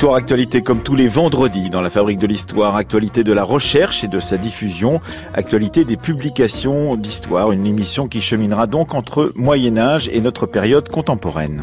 Histoire Actualité comme tous les vendredis dans la Fabrique de l'Histoire, actualité de la recherche et de sa diffusion, actualité des publications d'histoire, une émission qui cheminera donc entre Moyen Âge et notre période contemporaine.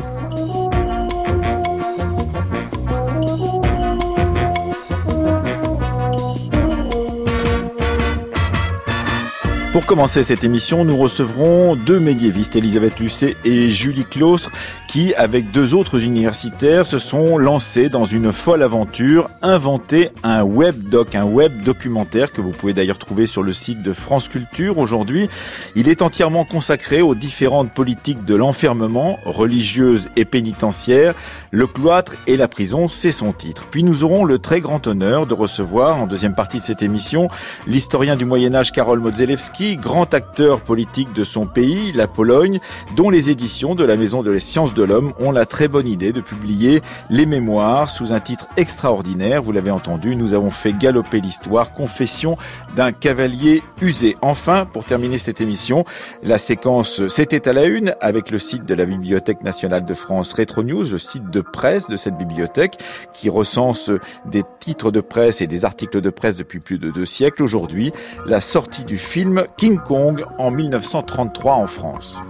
Pour commencer cette émission, nous recevrons deux médiévistes, Elisabeth Lucet et Julie Claustre, qui, avec deux autres universitaires, se sont lancés dans une folle aventure, inventer un web doc, un web documentaire que vous pouvez d'ailleurs trouver sur le site de France Culture aujourd'hui. Il est entièrement consacré aux différentes politiques de l'enfermement, religieuse et pénitentiaire, le cloître et la prison, c'est son titre. Puis nous aurons le très grand honneur de recevoir, en deuxième partie de cette émission, l'historien du Moyen-Âge Karol Modzelewski, grand acteur politique de son pays, la Pologne, dont les éditions de la Maison de les Sciences de l'Homme ont la très bonne idée de publier les mémoires sous un titre extraordinaire. Vous l'avez entendu, nous avons fait galoper l'histoire, confession d'un cavalier usé. Enfin, pour terminer cette émission, la séquence C'était à la une avec le site de la Bibliothèque nationale de France Retro News, le site de presse de cette bibliothèque qui recense des titres de presse et des articles de presse depuis plus de deux siècles. Aujourd'hui, la sortie du film King Kong en 1933 en France.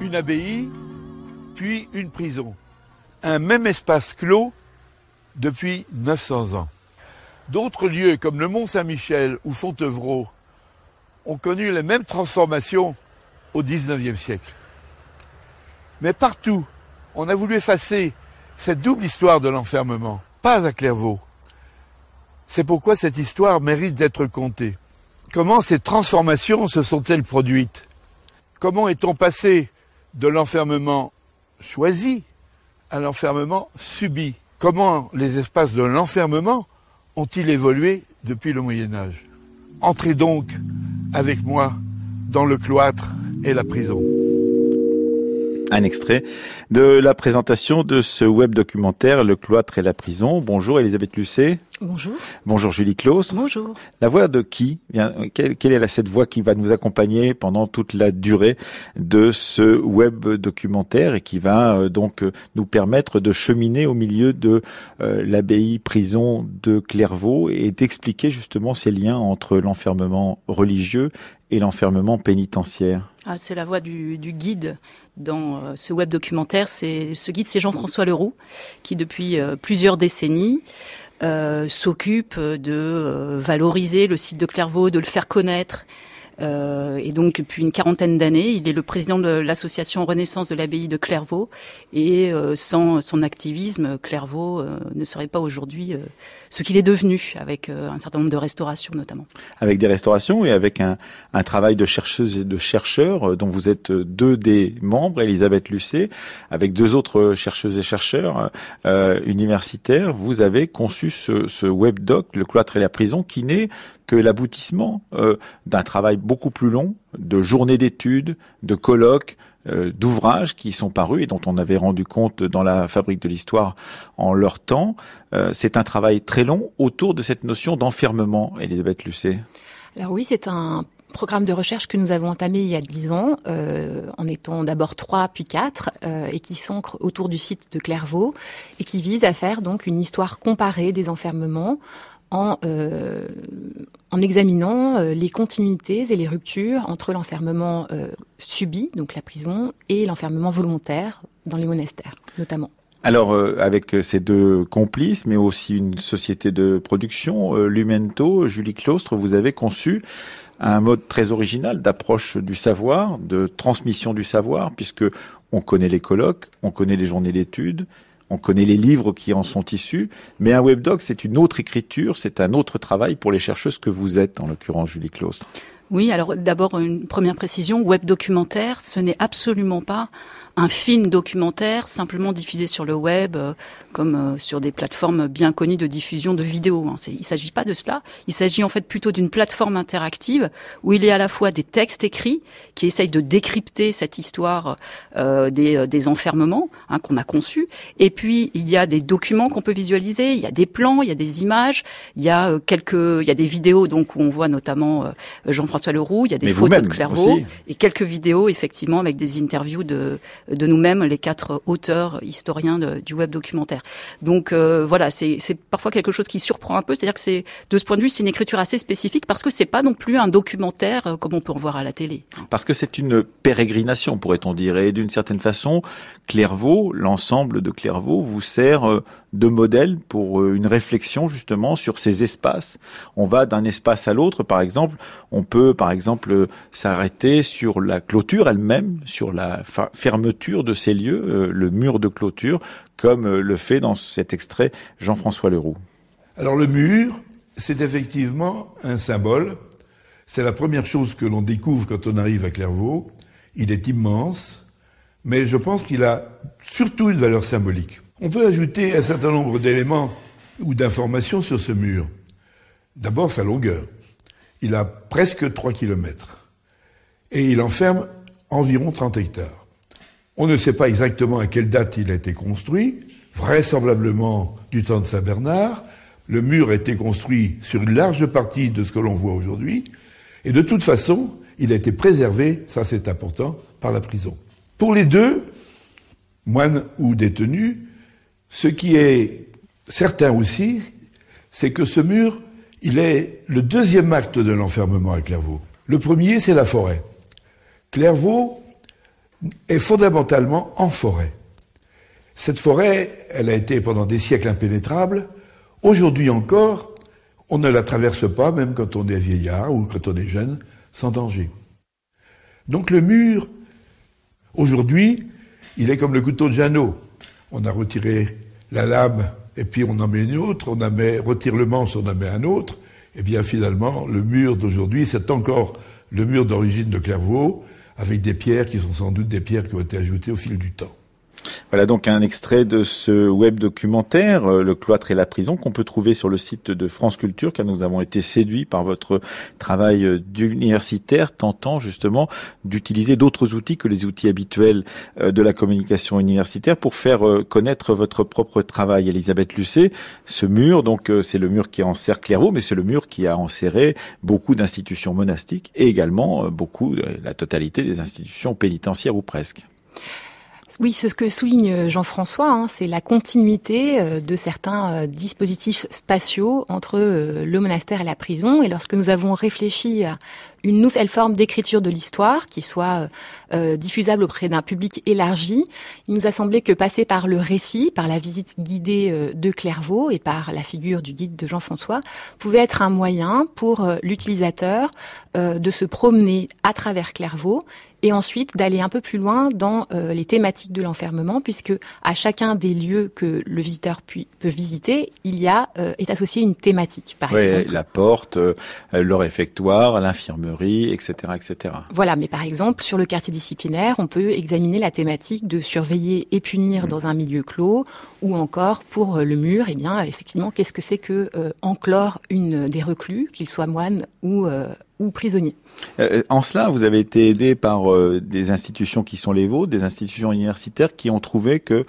Une abbaye, puis une prison. Un même espace clos depuis 900 ans. D'autres lieux comme le Mont Saint-Michel ou Fontevraud ont connu les mêmes transformations au XIXe siècle. Mais partout on a voulu effacer cette double histoire de l'enfermement, pas à Clairvaux. C'est pourquoi cette histoire mérite d'être contée. Comment ces transformations se sont-elles produites? Comment est-on passé de l'enfermement choisi à l'enfermement subi? Comment les espaces de l'enfermement ont-ils évolué depuis le Moyen Âge? Entrez donc avec moi dans le cloître et la prison un extrait de la présentation de ce web documentaire Le cloître et la prison. Bonjour Elisabeth Lucet. Bonjour. Bonjour Julie Claus. Bonjour. La voix de qui quelle, est cette voix qui va nous accompagner pendant toute la durée de ce web documentaire et qui va euh, donc euh, nous permettre de cheminer au milieu de euh, l'abbaye prison de Clairvaux et d'expliquer justement ces liens entre l'enfermement religieux et l'enfermement pénitentiaire ah, C'est la voix du, guide dans ce web documentaire. Ce guide, c'est Jean-François Leroux, qui depuis plusieurs décennies euh, s'occupe de euh, valoriser le site de Clairvaux, de le faire connaître, euh, et donc depuis une quarantaine d'années, il est le président de l'association Renaissance de l'abbaye de Clairvaux. Et euh, sans son activisme, Clairvaux euh, ne serait pas aujourd'hui ce qu'il est devenu, avec un certain nombre de restaurations notamment. Avec des restaurations et avec un, un travail de chercheuses et de chercheurs dont vous êtes deux des membres, Elisabeth Lucet, avec deux autres chercheuses et chercheurs universitaires, vous avez conçu ce, ce webdoc, le cloître et la prison, qui naît que l'aboutissement euh, d'un travail beaucoup plus long, de journées d'études, de colloques, euh, d'ouvrages qui sont parus et dont on avait rendu compte dans la fabrique de l'histoire en leur temps. Euh, c'est un travail très long autour de cette notion d'enfermement, Elisabeth Lucet. Alors oui, c'est un programme de recherche que nous avons entamé il y a dix ans, en étant d'abord trois puis quatre, et qui s'ancre autour du site de Clairvaux et qui vise à faire donc une histoire comparée des enfermements en, euh, en examinant euh, les continuités et les ruptures entre l'enfermement euh, subi, donc la prison, et l'enfermement volontaire dans les monastères, notamment. Alors, avec ces deux complices, mais aussi une société de production, Lumento, Julie Claustre, vous avez conçu un mode très original d'approche du savoir, de transmission du savoir, puisque on connaît les colloques, on connaît les journées d'études, on connaît les livres qui en sont issus, mais un webdoc, c'est une autre écriture, c'est un autre travail pour les chercheuses que vous êtes, en l'occurrence Julie Claustre. Oui, alors d'abord une première précision, web documentaire, ce n'est absolument pas un film documentaire simplement diffusé sur le web, euh, comme euh, sur des plateformes bien connues de diffusion de vidéos. Hein. Il ne s'agit pas de cela. Il s'agit en fait plutôt d'une plateforme interactive où il y a à la fois des textes écrits qui essayent de décrypter cette histoire euh, des, des, enfermements hein, qu'on a conçus, et puis il y a des documents qu'on peut visualiser, il y a des plans, il y a des images, il y a quelques, il y a des vidéos donc où on voit notamment Jean-François Leroux, il y a des photos de Clairvaux et quelques vidéos effectivement avec des interviews de, de nous-mêmes, les quatre auteurs historiens du web documentaire. Donc euh, voilà, c'est parfois quelque chose qui surprend un peu, c'est-à-dire que c'est de ce point de vue, c'est une écriture assez spécifique parce que c'est pas non plus un documentaire euh, comme on peut en voir à la télé. Parce que c'est une pérégrination, pourrait-on dire, et d'une certaine façon, Clairvaux, l'ensemble de Clairvaux, vous sert euh, de modèle pour une réflexion justement sur ces espaces. On va d'un espace à l'autre, par exemple, on peut par exemple s'arrêter sur la clôture elle-même, sur la fermeture de ces lieux, euh, le mur de clôture, comme euh, le fait dans cet extrait Jean-François Leroux. Alors le mur, c'est effectivement un symbole. C'est la première chose que l'on découvre quand on arrive à Clairvaux. Il est immense, mais je pense qu'il a surtout une valeur symbolique. On peut ajouter un certain nombre d'éléments ou d'informations sur ce mur. D'abord sa longueur. Il a presque 3 kilomètres et il enferme environ 30 hectares. On ne sait pas exactement à quelle date il a été construit, vraisemblablement du temps de Saint-Bernard. Le mur a été construit sur une large partie de ce que l'on voit aujourd'hui, et de toute façon, il a été préservé, ça c'est important, par la prison. Pour les deux, moines ou détenus, ce qui est certain aussi, c'est que ce mur, il est le deuxième acte de l'enfermement à Clairvaux. Le premier, c'est la forêt. Clairvaux est fondamentalement en forêt. Cette forêt, elle a été pendant des siècles impénétrable. Aujourd'hui encore, on ne la traverse pas, même quand on est vieillard ou quand on est jeune, sans danger. Donc le mur, aujourd'hui, il est comme le couteau de Janot. On a retiré la lame et puis on en met une autre, on en met, retire le manche, on en met un autre. Et eh bien finalement, le mur d'aujourd'hui, c'est encore le mur d'origine de Clairvaux, avec des pierres qui sont sans doute des pierres qui ont été ajoutées au fil du temps. Voilà donc un extrait de ce web documentaire, euh, Le cloître et la prison, qu'on peut trouver sur le site de France Culture, car nous avons été séduits par votre travail euh, d'universitaire, tentant justement d'utiliser d'autres outils que les outils habituels euh, de la communication universitaire pour faire connaître votre propre travail. Elisabeth Lucet, ce mur, donc c'est le mur qui enserre Clairvaux, mais c'est le mur qui a enserré beaucoup d'institutions monastiques et également beaucoup, la totalité des institutions pénitentiaires ou presque. Oui, ce que souligne Jean-François, hein, c'est la continuité euh, de certains euh, dispositifs spatiaux entre euh, le monastère et la prison. Et lorsque nous avons réfléchi à une nouvelle forme d'écriture de l'histoire qui soit diffusable auprès d'un public élargi, il nous a semblé que passer par le récit, par la visite guidée de Clairvaux et par la figure du guide de Jean-François pouvait être un moyen pour l'utilisateur de se promener à travers Clairvaux et ensuite d'aller un peu plus loin dans euh, les thématiques de l'enfermement, puisque à chacun des lieux que le visiteur peut visiter, il y a euh, est associé une thématique, par exemple. La porte, euh, le réfectoire, l'infirmerie, etc., etc. Voilà, mais par exemple sur le quartier disciplinaire, on peut examiner la thématique de surveiller et punir mmh. dans un milieu clos, ou encore pour le mur, eh bien effectivement, qu'est-ce que c'est que enclore une des reclus, qu'il soit moine ou prisonniers. Euh, en cela, vous avez été aidé par euh, des institutions qui sont les vôtres, des institutions universitaires qui ont trouvé que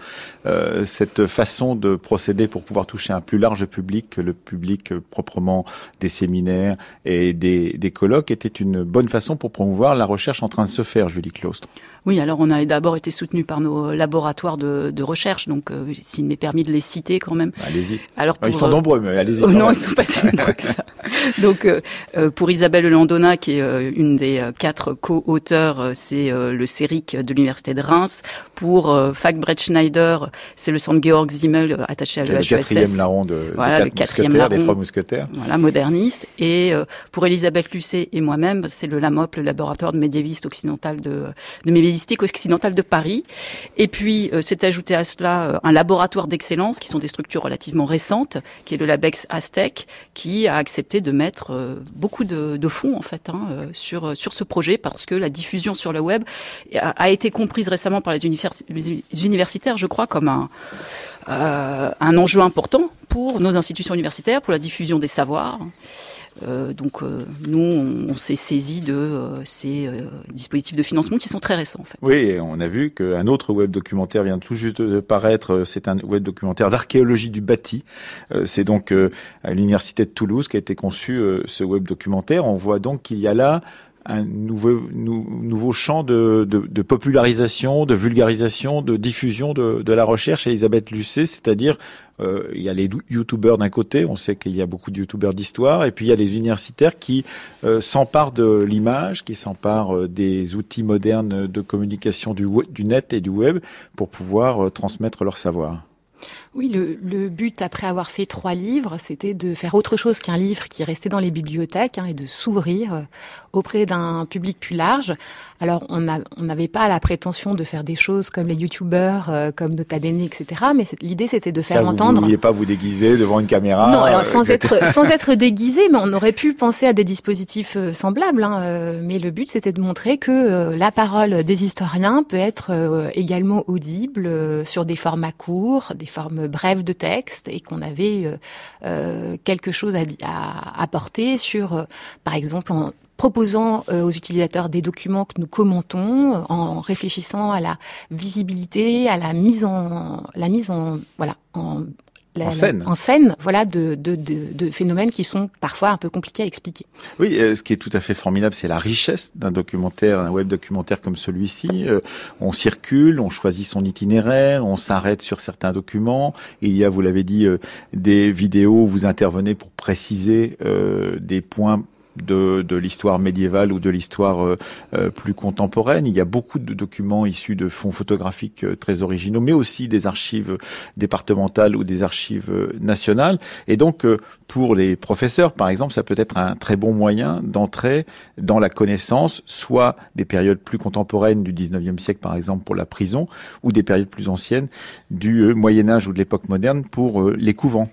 euh, cette façon de procéder pour pouvoir toucher un plus large public que le public proprement des séminaires et des, des colloques était une bonne façon pour promouvoir la recherche en train de se faire, Julie Claustre. Oui, alors on a d'abord été soutenu par nos laboratoires de, de recherche, donc euh, s'il m'est permis de les citer quand même. Allez-y. Alors ils sont nombreux, mais allez-y. Oh non, ils sont pas si nombreux que ça. Donc euh, pour Isabelle Landona, qui est une des quatre co-auteurs, c'est le CERIC de l'université de Reims. Pour Fag Schneider, c'est le centre Georg Simmel attaché à l'EHESS. Le quatrième larron de, voilà, le quatrième larron, des trois mousquetaires. Voilà, moderniste. Et pour Elisabeth Lucet et moi-même, c'est le LAMOP, le laboratoire de médiéviste occidental de, de de Paris. Et puis, s'est ajouté à cela un laboratoire d'excellence, qui sont des structures relativement récentes, qui est le Labex Aztec, qui a accepté de mettre beaucoup de, fonds, en fait, hein, sur, sur ce projet, parce que la diffusion sur le web a, été comprise récemment par les, universitaires, je crois, comme un, un enjeu important pour nos institutions universitaires, pour la diffusion des savoirs. Euh, donc euh, nous, on, s'est saisi de euh, ces dispositifs de financement qui sont très récents. En fait. Oui, on a vu qu'un autre web documentaire vient tout juste de paraître. C'est un web documentaire d'archéologie du bâti. C'est donc à l'université de Toulouse qu'a été conçu ce web documentaire. On voit donc qu'il y a là un nouveau, nouveau champ de, de, de, popularisation, de vulgarisation, de diffusion de, de la recherche. Elisabeth Lucet, c'est-à-dire euh, il y a les youtubeurs d'un côté, on sait qu'il y a beaucoup de youtubeurs d'histoire, et puis il y a les universitaires qui euh, s'emparent de l'image, qui s'emparent euh, des outils modernes de communication du, du net et du web pour pouvoir transmettre leur savoir. Oui, le, le, but, après avoir fait trois livres, c'était de faire autre chose qu'un livre qui restait dans les bibliothèques hein, et de s'ouvrir euh, auprès d'un public plus large. Alors, on n'avait pas la prétention de faire des choses comme les youtubeurs, euh, comme Nota Bene, etc. Mais l'idée, c'était de faire entendre... Vous ne vouliez pas vous déguiser devant une caméra Non, alors, sans, être, sans être déguisé, mais on aurait pu penser à des dispositifs euh, semblables. Hein, mais le but, c'était de montrer que la parole des historiens peut être également audible sur des formats courts, des formes brève de texte et qu'on avait euh, euh, quelque chose à, apporter sur, euh, par exemple, en proposant aux utilisateurs des documents que nous commentons, en réfléchissant à la visibilité, à la mise en, la mise en, voilà, en en scène, en scène voilà, de, de, de, de, phénomènes qui sont parfois un peu compliqués à expliquer. Oui, euh, ce qui est tout à fait formidable, c'est la richesse d'un documentaire, un web documentaire comme celui-ci. Euh, on circule, on choisit son itinéraire, on s'arrête sur certains documents. Il y a, vous l'avez dit, euh, des vidéos où vous intervenez pour préciser des points de, de l'histoire médiévale ou de l'histoire euh, euh, plus contemporaine. Il y a beaucoup de documents issus de fonds photographiques euh, très originaux, mais aussi des archives départementales ou des archives nationales. Et donc, pour les professeurs, par exemple, ça peut être un très bon moyen d'entrer dans la connaissance, soit des périodes plus contemporaines du 19e siècle, par exemple, pour la prison, ou des périodes plus anciennes du Moyen Âge ou de l'époque moderne pour les couvents,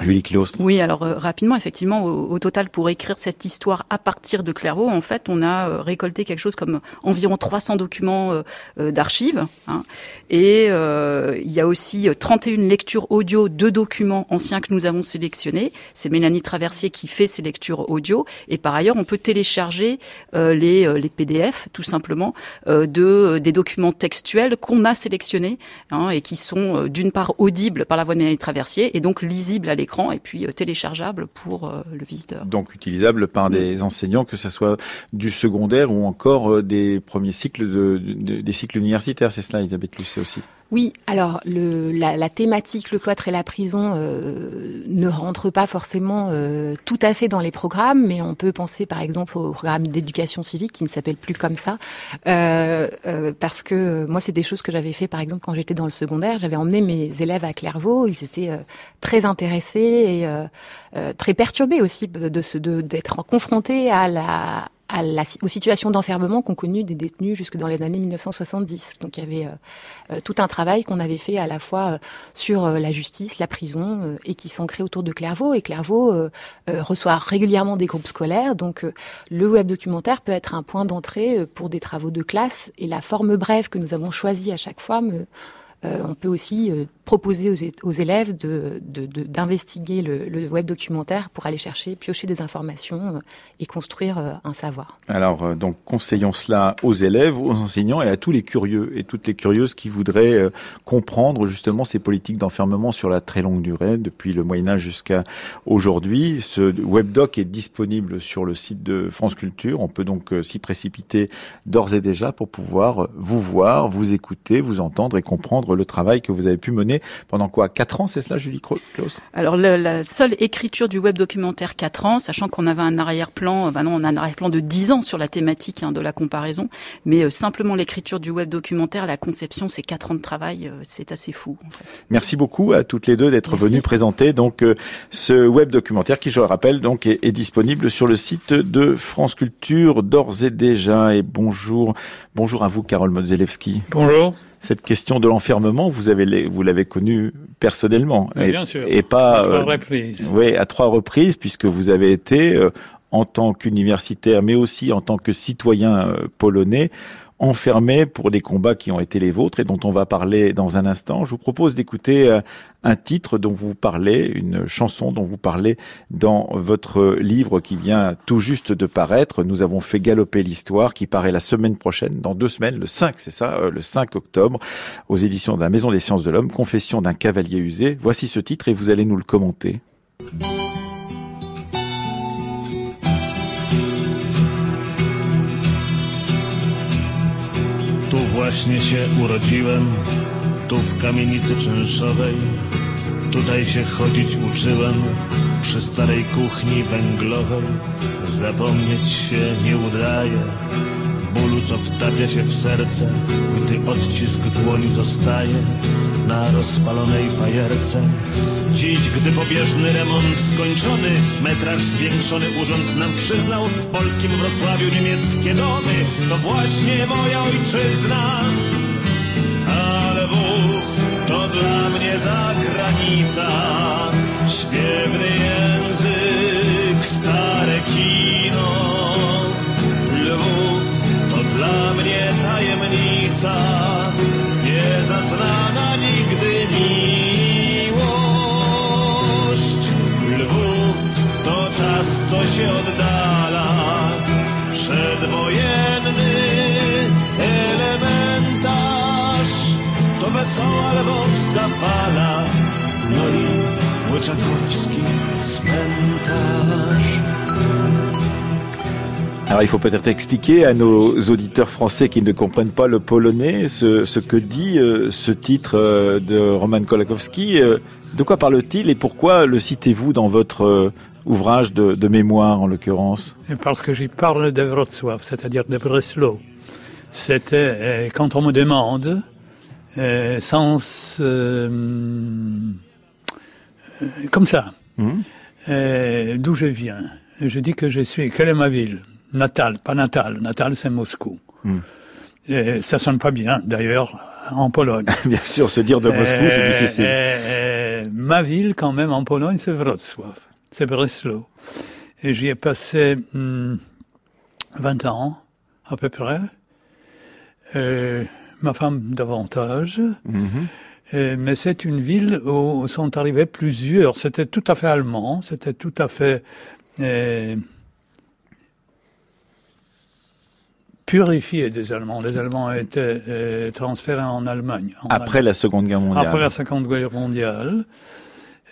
Julie. Oui, alors euh, rapidement, effectivement, au, total, pour écrire cette histoire à partir de Clairvaux, en fait, on a euh, récolté quelque chose comme environ 300 documents euh, d'archives. Hein, et il y a aussi 31 lectures audio de documents anciens que nous avons sélectionnés. C'est Mélanie Traversier qui fait ces lectures audio. Et par ailleurs, on peut télécharger les, les PDF, tout simplement, de des documents textuels qu'on a sélectionnés hein, et qui sont d'une part audibles par la voix de Mélanie Traversier et donc lisibles à l'écran et puis euh, téléchargeable pour euh, le visiteur. Donc utilisable par des enseignants, que ce soit du secondaire ou encore euh, des premiers cycles de, des cycles universitaires. C'est cela, Elisabeth Lucet aussi. Oui, alors la, thématique le cloître et la prison euh, ne rentre pas forcément euh, tout à fait dans les programmes, mais on peut penser par exemple au programme d'éducation civique qui ne s'appelle plus comme ça, euh, parce que moi c'est des choses que j'avais fait par exemple quand j'étais dans le secondaire, j'avais emmené mes élèves à Clairvaux, ils étaient très intéressés et très perturbés aussi de, de d'être confrontés à la à la, aux situations d'enfermement qu'ont connues des détenus jusque dans les années 1970. Donc il y avait euh, euh, tout un travail qu'on avait fait à la fois euh, sur la justice, la prison, et qui s'ancrait autour de Clairvaux. Et Clairvaux reçoit régulièrement des groupes scolaires. Donc le web documentaire peut être un point d'entrée pour des travaux de classe. Et la forme brève que nous avons choisie à chaque fois me euh, on peut aussi euh, proposer aux, élèves d'investiguer le, web documentaire pour aller chercher, piocher des informations euh, et construire un savoir. Alors, donc, conseillons cela aux élèves, aux enseignants et à tous les curieux et toutes les curieuses qui voudraient comprendre justement ces politiques d'enfermement sur la très longue durée, depuis le Moyen Âge jusqu'à aujourd'hui. Ce webdoc est disponible sur le site de France Culture. On peut donc s'y précipiter d'ores et déjà pour pouvoir vous voir, vous écouter, vous entendre et comprendre le travail que vous avez pu mener pendant quoi Quatre ans, c'est cela, Julie Klaus Alors la seule écriture du web documentaire quatre ans, sachant qu'on avait un arrière-plan, ben non, on a un arrière-plan de dix ans sur la thématique hein, de la comparaison, mais simplement l'écriture du web documentaire, la conception, c'est quatre ans de travail, c'est assez fou. En fait. Merci beaucoup à toutes les deux d'être venues présenter donc ce web documentaire qui, je le rappelle, donc est, est disponible sur le site de France Culture d'ores et déjà. Et bonjour, bonjour à vous, Carole Modzelewski. Bonjour. Cette question de l'enfermement, vous avez vous l'avez connue personnellement, et, bien sûr. et pas à trois reprises. Oui, à trois reprises, puisque vous avez été euh, en tant qu'universitaire, mais aussi en tant que citoyen euh, polonais, enfermé pour des combats qui ont été les vôtres et dont on va parler dans un instant. Je vous propose d'écouter euh, un titre dont vous parlez, une chanson dont vous parlez dans votre livre qui vient tout juste de paraître. Nous avons fait galoper l'histoire qui paraît la semaine prochaine, dans deux semaines, le 5, c'est ça, euh, le 5 octobre, aux éditions de la Maison des Sciences de l'Homme, Confession d'un cavalier usé. Voici ce titre et vous allez nous le commenter. Właśnie się urodziłem, tu w kamienicy czynszowej. Tutaj się chodzić uczyłem, przy starej kuchni węglowej. Zapomnieć się nie udaje, bólu co wtapia się w serce, gdy odcisk dłoni zostaje na rozpalonej fajerce. Dziś, gdy pobieżny remont skończony, metraż zwiększony urząd nam przyznał w polskim Wrocławiu niemieckie domy, to właśnie moja ojczyzna. Ale Lwów to dla mnie zagranica, śpiewny język, Alors il faut peut-être expliquer à nos auditeurs français qui ne comprennent pas le polonais ce, ce que dit euh, ce titre euh, de Roman Kolakowski. Euh, de quoi parle-t-il et pourquoi le citez-vous dans votre ouvrage de, de mémoire en l'occurrence? Parce que j'y parle de Wrocław, c'est-à-dire de Breslau. C'était quand on me demande sans comme ça euh, d'où je viens. Je dis que je suis quelle est ma ville? Natale, pas natale. Natale c'est Moscou. Mhm. Et ça sonne pas bien d'ailleurs en Pologne. Bien sûr, se dire de Moscou, c'est difficile. ma ville, quand même, en Pologne, c'est Wrocław. C'est Breslau. Et j'y ai passé hmm, 20 ans, à peu près. Ma femme davantage. Mhm. Euh, mais c'est une ville où sont arrivés plusieurs. C'était tout à fait allemand, c'était tout à fait euh, purifié des Allemands. Les Allemands étaient euh, transférés en Allemagne. en Après la Seconde Guerre mondiale. après la Seconde Guerre mondiale.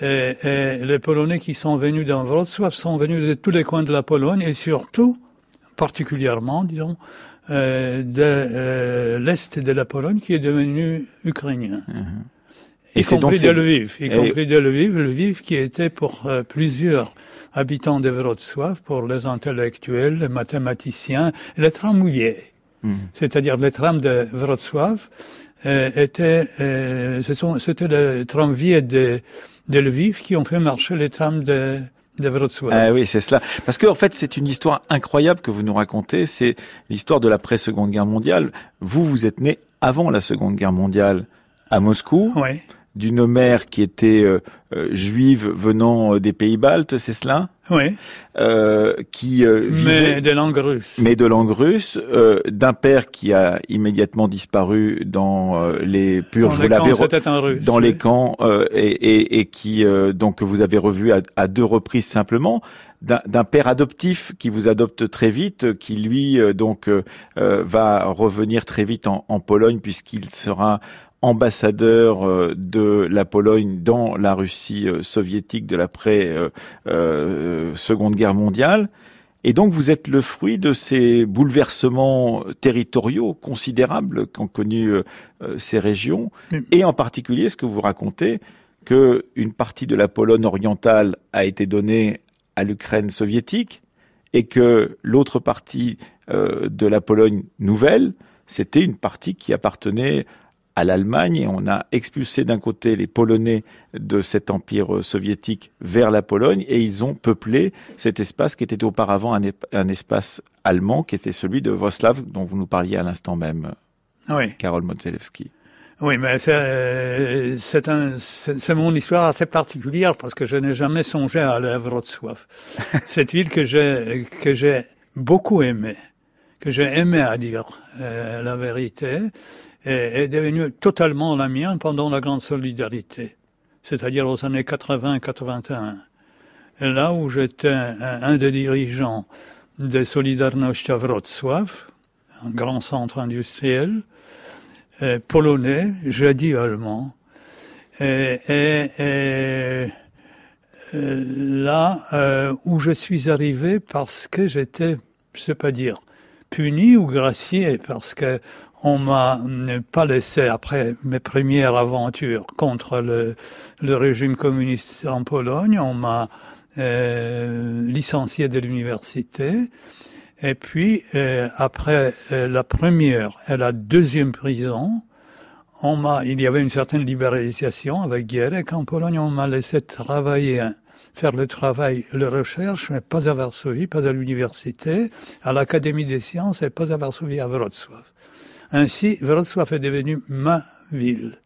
Et, et les Polonais qui sont venus dans Wrocław sont venus de tous les coins de la Pologne et surtout, particulièrement, disons, euh, de euh, l'est de la Pologne qui est devenu ukrainien. Et c'est donc compris de Lviv, y compris de Lviv, Lviv qui était pour euh, plusieurs habitants de Wrocław, pour les intellectuels, les mathématiciens, les tramouillés. Mhm. C'est-à-dire les trams de Wrocław euh, étaient, euh, ce sont, c'était les tramviers de, de Lviv qui ont fait marcher les trams de. Ah oui, c'est cela. Parce que en fait, c'est une histoire incroyable que vous nous racontez. C'est l'histoire de l'après-Seconde Guerre mondiale. Vous, vous êtes né avant la Seconde Guerre mondiale à Moscou, Oui, d'une mère qui était euh, euh, juive venant euh, des pays baltes, c'est cela? Oui, euh, Qui euh, vivait- mais de langue russe. mais de langue russe, d'un père qui a immédiatement disparu dans les purges. Dans les camps, l'avez re- c'était un russe. dans oui. les camps et, et, et qui donc vous avez revu à, à deux reprises simplement d'un père adoptif qui vous adopte très vite, qui lui donc euh, va revenir très vite en, en Pologne puisqu'il sera ambassadeur euh, de la Pologne dans la Russie euh, soviétique de l'après euh, Seconde Guerre mondiale. Et donc vous êtes le fruit de ces bouleversements territoriaux considérables qu'ont connus ces régions, et en particulier ce que vous racontez, que une partie de la Pologne orientale a été donnée à l'Ukraine soviétique, et que l'autre partie de la Pologne nouvelle, c'était une partie qui appartenait à l'Allemagne et on a expulsé d'un côté les Polonais de cet empire soviétique vers la Pologne et ils ont peuplé cet espace qui était auparavant un, espace allemand qui était celui de Voslav dont vous nous parliez à l'instant même. Oui. Karol Modzelewski. Oui, mais c'est un, c'est mon histoire assez particulière parce que je n'ai jamais songé à aller à Wrocław. Cette ville que j'ai que j'ai beaucoup aimée, que j'ai aimé à dire euh, la vérité, est, est devenue totalement la mienne pendant la grande solidarité, c'est-à-dire aux années 80-81. Là où j'étais un, des dirigeants de Solidarność Wrocław, un grand centre industriel, euh, polonais, jadis allemand, et, et, et euh, là euh, où je suis arrivé parce que j'étais, je sais pas dire, puni ou gracié parce que on m'a pas laissé après mes premières aventures contre le, le régime communiste en Pologne, on m'a euh, licencié de l'université. Et puis euh, après euh, la première et la deuxième prison, on m'a, il y avait une certaine libéralisation avec Gierek en Pologne, on m'a laissé travailler faire le travail, la recherche, mais pas à Varsovie, pas à l'université, à l'Académie des sciences et pas à Varsovie, à Wrocław. Ainsi, Wrocław est devenu ma ville.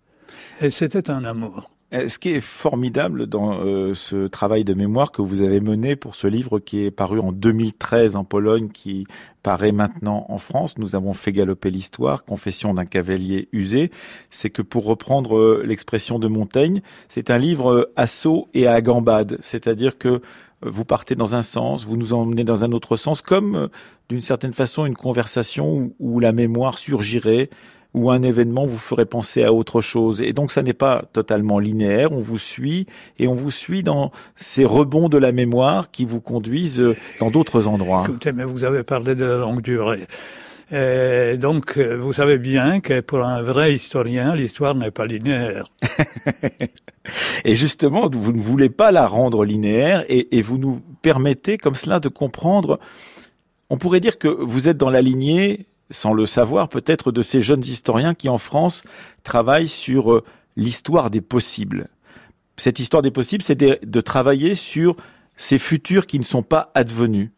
Et c'était un amour. Euh, ce qui est formidable dans euh, ce travail de mémoire que vous avez mené pour ce livre qui est paru en 2013 en Pologne, qui paraît maintenant en France, nous avons fait galoper l'histoire, Confession d'un cavalier usé, c'est que pour reprendre euh, l'expression de Montaigne, c'est un livre à saut et à gambade, c'est-à-dire que vous partez dans un sens, vous nous emmenez dans un autre sens, comme euh, d'une certaine façon une conversation où, la mémoire surgirait, où un événement vous ferait penser à autre chose. Et donc ça n'est pas totalement linéaire, on vous suit et on vous suit dans ces rebonds de la mémoire qui vous conduisent euh, dans d'autres endroits. Écoutez, mais vous avez parlé de la longue durée. Et donc, euh, vous savez bien que pour un vrai historien, l'histoire n'est pas linéaire. et justement, vous ne voulez pas la rendre linéaire et, et, vous nous permettez comme cela de comprendre, on pourrait dire que vous êtes dans la lignée, sans le savoir peut-être, de ces jeunes historiens qui en France travaillent sur euh, l'histoire des possibles. Cette histoire des possibles, c'est de, de travailler sur ces futurs qui ne sont pas advenus.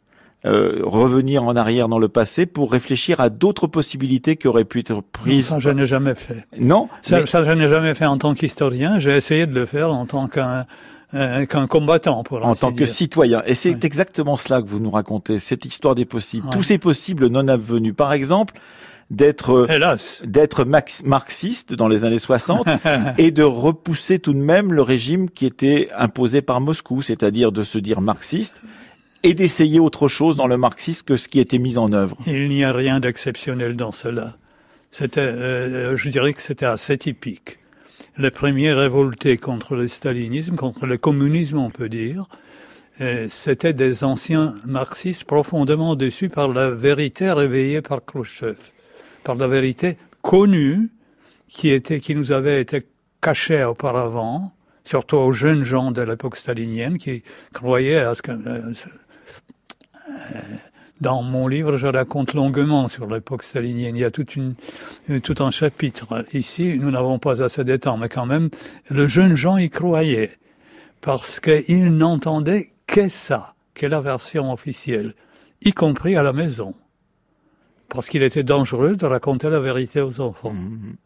Euh, revenir en arrière dans le passé pour réfléchir à d'autres possibilités qui auraient pu être prises. ça, je n'ai jamais fait. Non. Ça, ça je n'ai jamais fait en tant qu'historien. J'ai essayé de le faire en tant qu'un euh, qu'un combattant pour en tant que citoyen. Et c'est exactement cela que vous nous racontez, cette histoire des possibles, tous ces possibles non advenus. Par exemple, d'être d'être marxiste dans les années 60 et de repousser tout de même le régime qui était imposé par Moscou, c'est-à-dire de se dire marxiste et d'essayer autre chose dans le marxisme que ce qui était mis en œuvre. Il n'y a rien d'exceptionnel dans cela. C'était, euh, je dirais que c'était assez typique. Les premiers révoltés contre le stalinisme, contre le communisme, on peut dire, euh, c'était des anciens marxistes profondément déçus par la vérité réveillée par Khrushchev, par la vérité connue qui était, qui nous avait été cachée auparavant, surtout aux jeunes gens de l'époque stalinienne qui croyaient à ce que, euh, dans mon livre, je raconte longuement sur l'époque stalinienne. Il y a toute une, tout un chapitre. Ici, nous n'avons pas assez de temps, mais quand même, le jeune Jean y croyait parce qu'il n'entendait que ça, que la version officielle, y compris à la maison, parce qu'il était dangereux de raconter la vérité aux enfants. Mmh,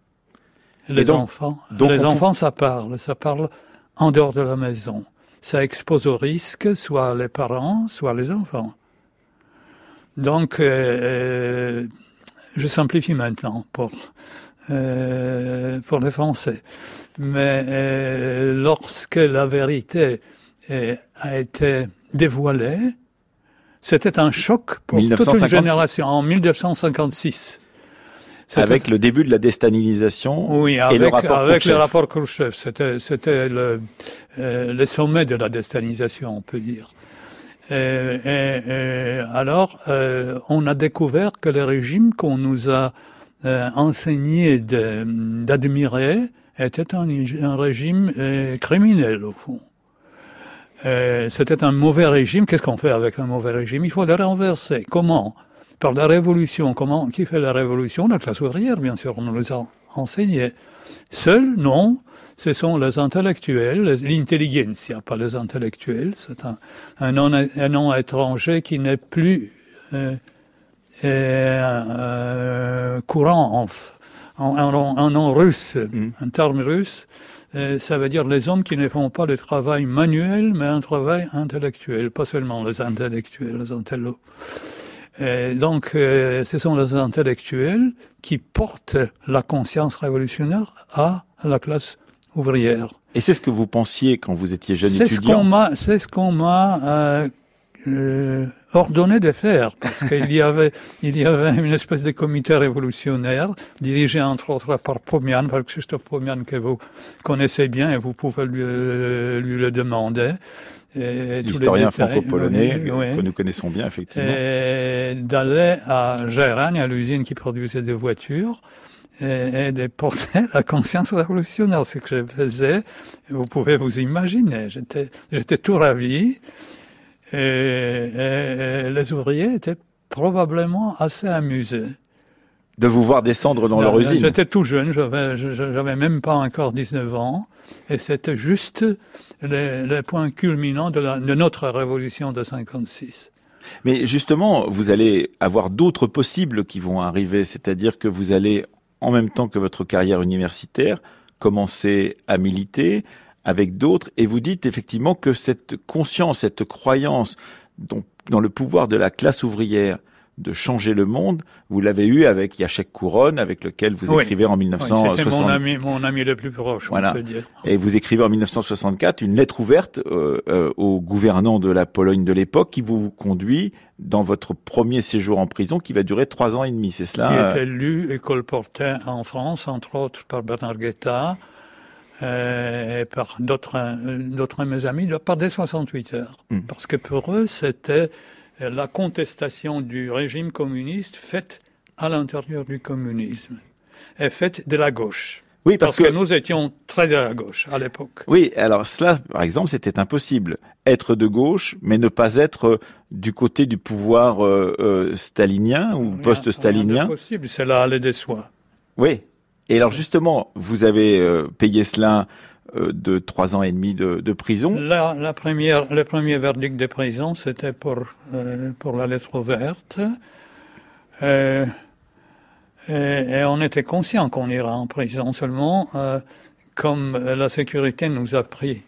mmh. Les enfants, les enfants, ça parle, ça parle en dehors de la maison. Ça expose au risque soit les parents, soit les enfants. Donc, euh, je simplifie maintenant pour euh, pour les Français. Mais euh, lorsque la vérité a été dévoilée, c'était un choc pour toute une génération en 1956. Avec le début de la déstalinisation oui, avec, et le rapport avec le rapport Khrushchev. C'était, c'était le, le sommet de la déstalinisation, on peut dire. Et, alors, on a découvert que le régime qu'on nous a enseigné d'admirer était un, un régime criminel, au fond. C'était un mauvais régime. Qu'est-ce qu'on fait avec un mauvais régime? Il faut le renverser. Comment? Par la révolution. Comment? Qui fait la révolution? La classe ouvrière, bien sûr. On nous a enseigné. Seul, non ce sont les intellectuels, l'intelligentsia, pas les intellectuels. C'est un, un, nom, un, nom, étranger qui n'est plus euh, euh, courant en, en, en, nom russe, mm. un terme russe. Euh, ça veut dire les hommes qui ne font pas le travail manuel, mais un travail intellectuel, pas seulement les intellectuels, les intellos. Et donc, euh, ce sont les intellectuels qui portent la conscience révolutionnaire à la classe ouvrière. Et c'est ce que vous pensiez quand vous étiez jeune étudiant C'est ce qu'on m'a euh, euh, ordonné de faire, parce qu'il y avait il y avait une espèce de comité révolutionnaire dirigé entre autres par Pomian, par Christophe Pomian que vous connaissez bien et vous pouvez lui, euh, lui le demander. L'historien franco-polonais que nous connaissons bien, effectivement. D'aller à Geragne, à l'usine qui produisait des voitures, et, de porter la conscience révolutionnaire, ce que je faisais. Vous pouvez vous imaginer, j'étais, j'étais tout ravi. Et, les ouvriers étaient probablement assez amusés. De vous voir descendre dans leur usine J'étais tout jeune, j'avais, j'avais même pas encore 19 ans, et c'était juste le, point culminant de, la, de notre révolution de 56. Mais justement, vous allez avoir d'autres possibles qui vont arriver, c'est-à-dire que vous allez en même temps que votre carrière universitaire, commencer à militer avec d'autres, et vous dites effectivement que cette conscience, cette croyance dans le pouvoir de la classe ouvrière de changer le monde. Vous l'avez eu avec Yachek Couronne, avec lequel vous écrivez en 1960. C'était mon ami, mon ami le plus proche, voilà. on peut dire. Et vous écrivez en 1964 une lettre ouverte euh, euh, au gouvernant de la Pologne de l'époque qui vous conduit dans votre premier séjour en prison qui va durer trois ans et demi, c'est cela Qui était lu et colporté en France, entre autres par Bernard Guetta, euh, et par d'autres euh, d'autres mes amis, par des 68 heures. Hmm. Parce que pour eux, c'était la contestation du régime communiste faite à l'intérieur du communisme est faite de la gauche. Oui, parce, que, nous étions très de la gauche à l'époque. Oui, alors cela, par exemple, c'était impossible. Être de gauche, mais ne pas être euh, du côté du pouvoir euh, euh, stalinien ou post-stalinien. C'est possible, cela allait de soi. Oui. Et alors justement, vous avez payé cela euh, de trois ans et demi de, de prison. La, la, première, le premier verdict de prison, c'était pour, euh, pour la lettre ouverte. Euh, et, et, on était conscient qu'on ira en prison seulement, euh, comme la sécurité nous a pris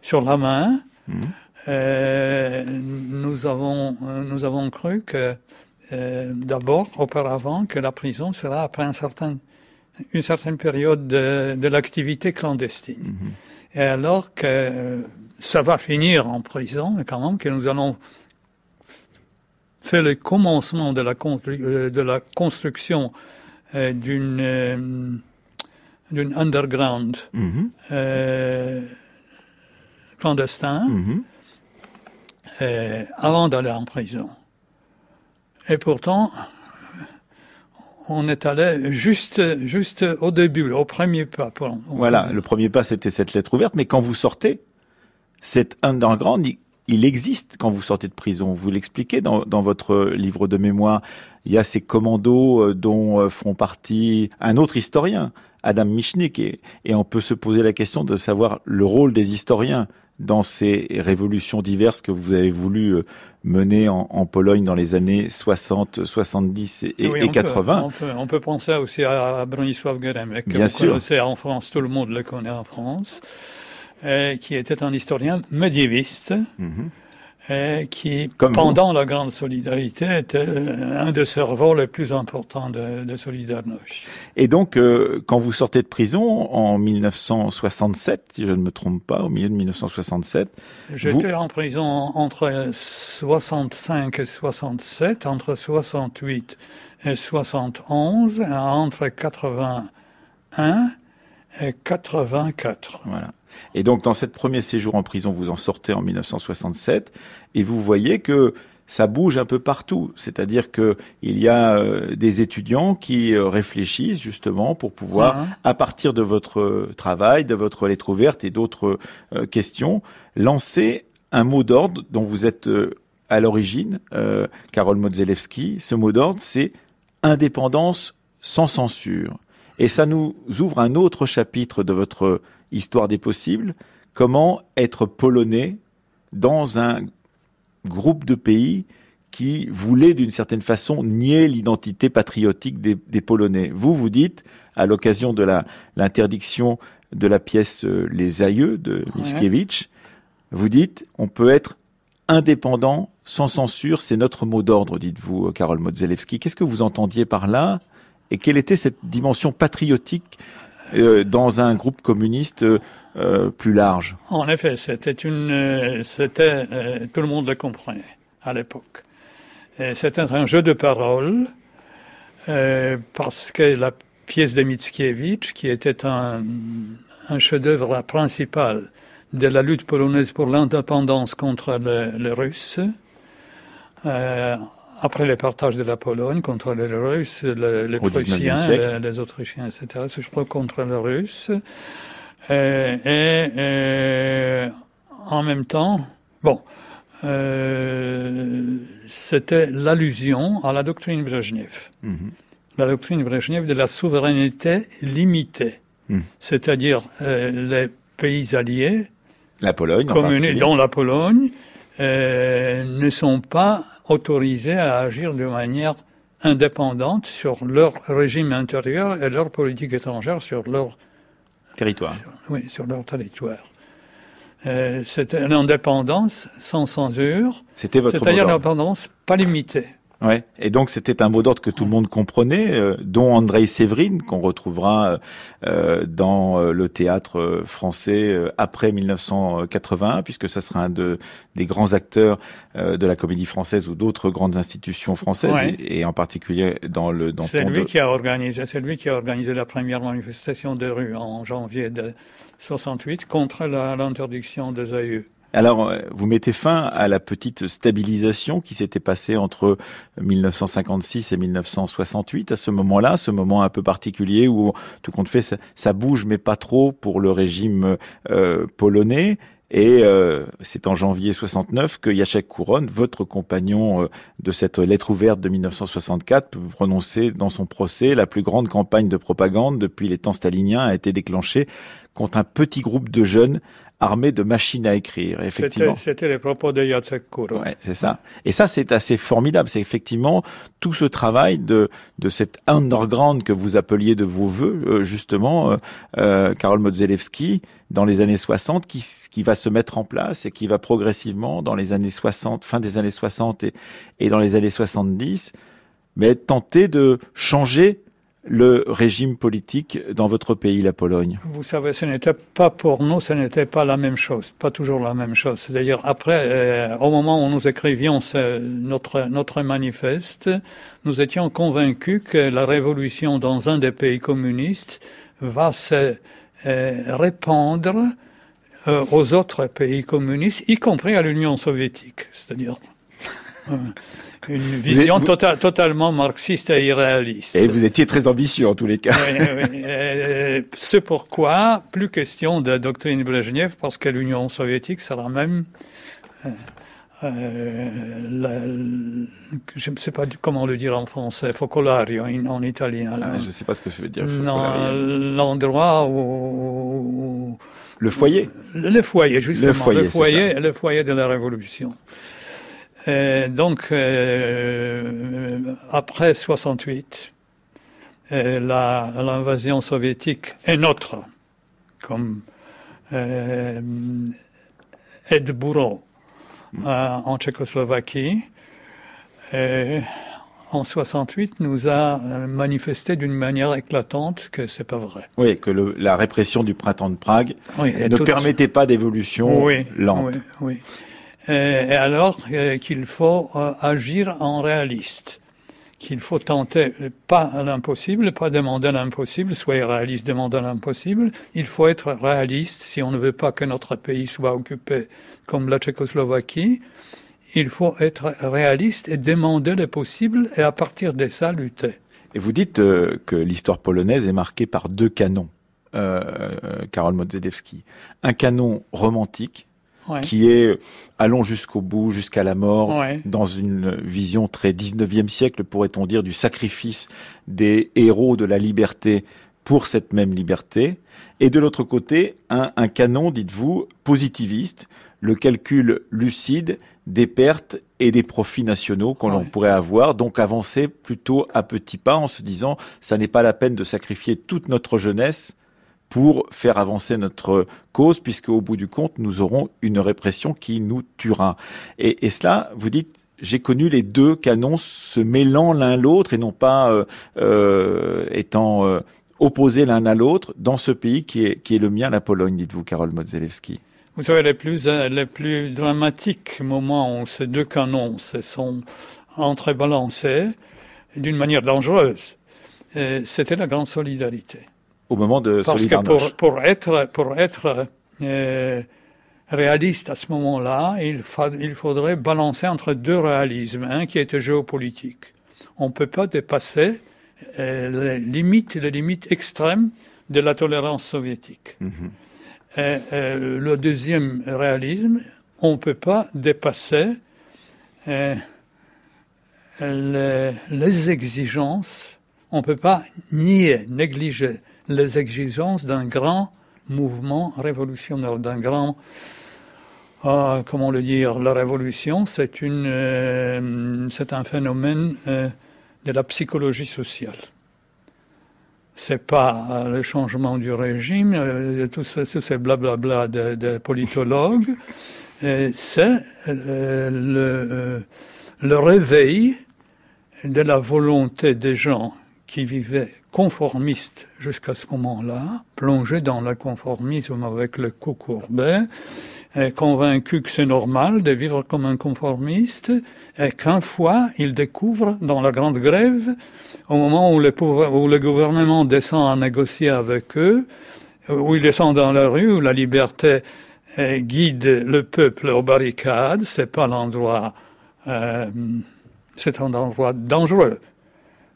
sur la main. Mmh. nous avons nous avons cru que d'abord auparavant que la prison sera après un certain une certaine période de, de l'activité clandestine. Mm-hmm. Et alors que ça va finir en prison, quand même, que nous allons faire le commencement de la, euh, de la construction euh, d'une euh, d'une underground mm-hmm. euh, clandestin euh, avant d'aller en prison. Et pourtant, on est allé juste, juste au début, au premier pas. Voilà, le premier pas, c'était cette lettre ouverte. Mais quand vous sortez, cet underground, il, existe quand vous sortez de prison. Vous l'expliquez dans, votre livre de mémoire. Il y a ces commandos euh, dont euh, font partie un autre historien, Adam Michnik, et, et on peut se poser la question de savoir le rôle des historiens dans ces révolutions diverses que vous avez voulu mener en, en Pologne dans les années 60, 70 et, et 80. on, peut, on, peut, penser aussi à Bronisław Geremek, Bien sûr. connaissez en France, tout le monde le connaît en France, qui était un historien médiéviste. Mm -hmm qui, Comme pendant vous. la grande solidarité, était un des cerveaux les plus importants de, de Solidarność. Et donc, euh, quand vous sortez de prison en 1967, si je ne me trompe pas, au milieu de 1967, j'étais vous... en prison entre 65 et 67, entre 68 et 71, entre 81 84. Voilà. Et donc, dans cette premier séjour en prison, vous en sortez en 1967, et vous voyez que ça bouge un peu partout. C'est-à-dire que il y a euh, des étudiants qui euh, réfléchissent justement pour pouvoir, à partir de votre travail, de votre lettre ouverte et d'autres euh, questions, lancer un mot d'ordre dont vous êtes à l'origine, Carole Modzelewski. Ce mot d'ordre, c'est indépendance sans censure. Et ça nous ouvre un autre chapitre de votre histoire des possibles. Comment être polonais dans un groupe de pays qui voulaient d'une certaine façon nier l'identité patriotique des, Polonais. Vous, vous dites, à l'occasion de l'interdiction de la pièce euh, Les Aïeux de Mickiewicz, vous dites, on peut être indépendant, sans censure, c'est notre mot d'ordre, dites-vous, euh, Karol Modzelewski. Qu'est-ce que vous entendiez par là Et quelle était cette dimension patriotique euh, dans un groupe communiste euh, plus large? En effet, c'était une, euh, c'était, euh, tout le monde le comprenait à l'époque. C'était un jeu de paroles parce que la pièce de Mickiewicz, qui était un, un chef-d'œuvre principal de la lutte polonaise pour l'indépendance contre les Russes, après le partage de la Pologne contre les Russes, les, Prussiens, les, les, Autrichiens, etc., crois contre les Russes. Euh, et, euh, en même temps, bon, euh, c'était l'allusion à la doctrine Brezhnev. Mhm. La doctrine Brezhnev de la souveraineté limitée. Mhm. C'est-à-dire les pays alliés, la Pologne, dont la Pologne, ne sont pas autorisés à agir de manière indépendante sur leur régime intérieur et leur politique étrangère sur leur territoire. Oui, sur leur territoire. Euh, c'était une indépendance sans censure. C'était votre C'est-à-dire une indépendance pas limitée. Ouais. Et donc c'était un mot d'ordre que tout le monde comprenait, euh, dont Andrei Séverine qu'on retrouvera euh, dans euh, le théâtre français après 1981, puisque ça sera un de, des grands acteurs de la comédie française ou d'autres grandes institutions françaises, et, en particulier dans le. Dans c'est lui qui a organisé, c'est lui qui a organisé la première manifestation de rue en janvier de 68 contre l'interdiction des AE. Alors, euh, vous mettez fin à la petite stabilisation qui s'était passée entre 1956 et 1968. À ce moment-là, ce moment un peu particulier où, tout compte fait, ça, bouge, mais pas trop pour le régime euh, polonais. Et euh, c'est en janvier 69 que Jacek Couronne, votre compagnon de cette lettre ouverte de 1964, peut prononcer dans son procès la plus grande campagne de propagande depuis les temps staliniens a été déclenchée contre un petit groupe de jeunes armés de machines à écrire. Effectivement. C'était les propos de Jacek Ouais, c'est ça. Et ça, c'est assez formidable. C'est effectivement tout ce travail de de cet underground que vous appeliez de vos voeux, euh, justement, euh, euh, Karol Modzelewski, dans les années 60, qui qui va se mettre en place et qui va progressivement dans les années 60, fin des années 60 et et dans les années 70, mais tenter de changer le régime politique dans votre pays, la Pologne Vous savez, ce n'était pas pour nous, ce n'était pas la même chose, pas toujours la même chose. C'est-à-dire, après, euh, au moment où nous écrivions notre, manifeste, nous étions convaincus que la révolution dans un des pays communistes va se euh, répandre euh, aux autres pays communistes, y compris à l'Union soviétique. C'est-à-dire une vision tota-, totalement marxiste et irréaliste. Et vous étiez très ambitieux en tous les cas. Oui, oui. Euh, c'est pourquoi, plus question de doctrine Brezhnev, parce que l'Union soviétique sera même... Euh, euh, je ne sais pas comment le dire en français, focolario en, italien. Ah, je ne sais pas ce que je veux dire. Non, l'endroit où, Le foyer. Le, foyer, justement. Le foyer, le foyer, le foyer de la révolution. Euh, donc, euh, après 68, euh, l'invasion soviétique est notre, comme euh, aide bourreau en Tchécoslovaquie. en 68 nous a manifesté d'une manière éclatante que c'est pas vrai. Oui, que le, la répression du printemps de Prague ne permettait pas d'évolution oui, lente. Oui, oui. Euh, et alors euh, qu'il faut euh, agir en réaliste, qu'il faut tenter pas l'impossible, pas demander l'impossible, soyez réaliste, demandez l'impossible. Il faut être réaliste si on ne veut pas que notre pays soit occupé comme la Tchécoslovaquie. Il faut être réaliste et demander le possible et à partir de ça lutter. Et vous dites euh, que l'histoire polonaise est marquée par deux canons, euh, euh Karol Modzelewski. Un canon romantique, qui est allons jusqu'au bout, jusqu'à la mort, dans une vision très 19e siècle, pourrait-on dire, du sacrifice des héros de la liberté pour cette même liberté. Et de l'autre côté, un, un canon, dites-vous, positiviste, le calcul lucide des pertes et des profits nationaux qu'on pourrait avoir, donc avancer plutôt à petits pas en se disant ça n'est pas la peine de sacrifier toute notre jeunesse pour faire avancer notre cause, puisque au bout du compte, nous aurons une répression qui nous tuera. Et, cela, vous dites, j'ai connu les deux canons se mêlant l'un l'autre et non pas euh, euh, étant euh, opposés l'un à l'autre dans ce pays qui est, qui est le mien, la Pologne, dites-vous, Karol Modzelewski. Vous savez, les plus, les plus dramatiques moments où ces deux canons se sont entrebalancés d'une manière dangereuse, c'était la grande solidarité au moment de Parce que pour, pour, être, pour être euh, réaliste à ce moment-là, il, il faudrait balancer entre deux réalismes, un qui était géopolitique. On ne peut pas dépasser euh, les limites, les limites extrêmes de la tolérance soviétique. Mhm. Et, euh, le deuxième réalisme, on ne peut pas dépasser euh, les, les, exigences, on ne peut pas nier, négliger les exigences d'un grand mouvement révolutionnaire, d'un grand, euh, comment le dire, la révolution, c'est une, euh, c'est un phénomène euh, de la psychologie sociale. C'est pas le changement du régime, tout, ce, tout ces blablabla de, de politologues, c'est le réveil de la volonté des gens qui vivaient conformistes jusqu'à ce moment-là, plongés dans le conformisme avec le cou courbé, convaincus que c'est normal de vivre comme un conformiste, et qu'un fois, ils découvrent dans la grande grève, au moment où le, gouvernement descend à négocier avec eux, où ils descendent dans la rue, où la liberté guide le peuple aux barricades, c'est pas l'endroit, euh, c'est un endroit dangereux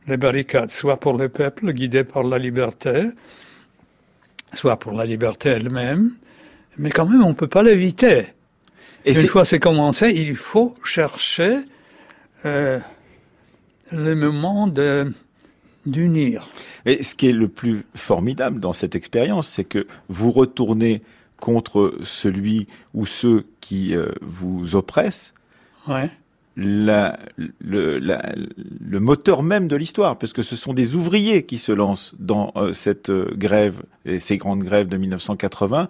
les barricades, soit pour le peuple guidé par la liberté, soit pour la liberté elle-même, mais quand même on ne peut pas l'éviter. Et Une fois c'est commencé, il faut chercher euh, le moment de d'unir. Et ce qui est le plus formidable dans cette expérience, c'est que vous retournez contre celui ou ceux qui euh, vous oppressent, ouais la, le, la, le, moteur même de l'histoire, parce que ce sont des ouvriers qui se lancent dans euh, cette euh, grève et ces grandes grèves de 1980.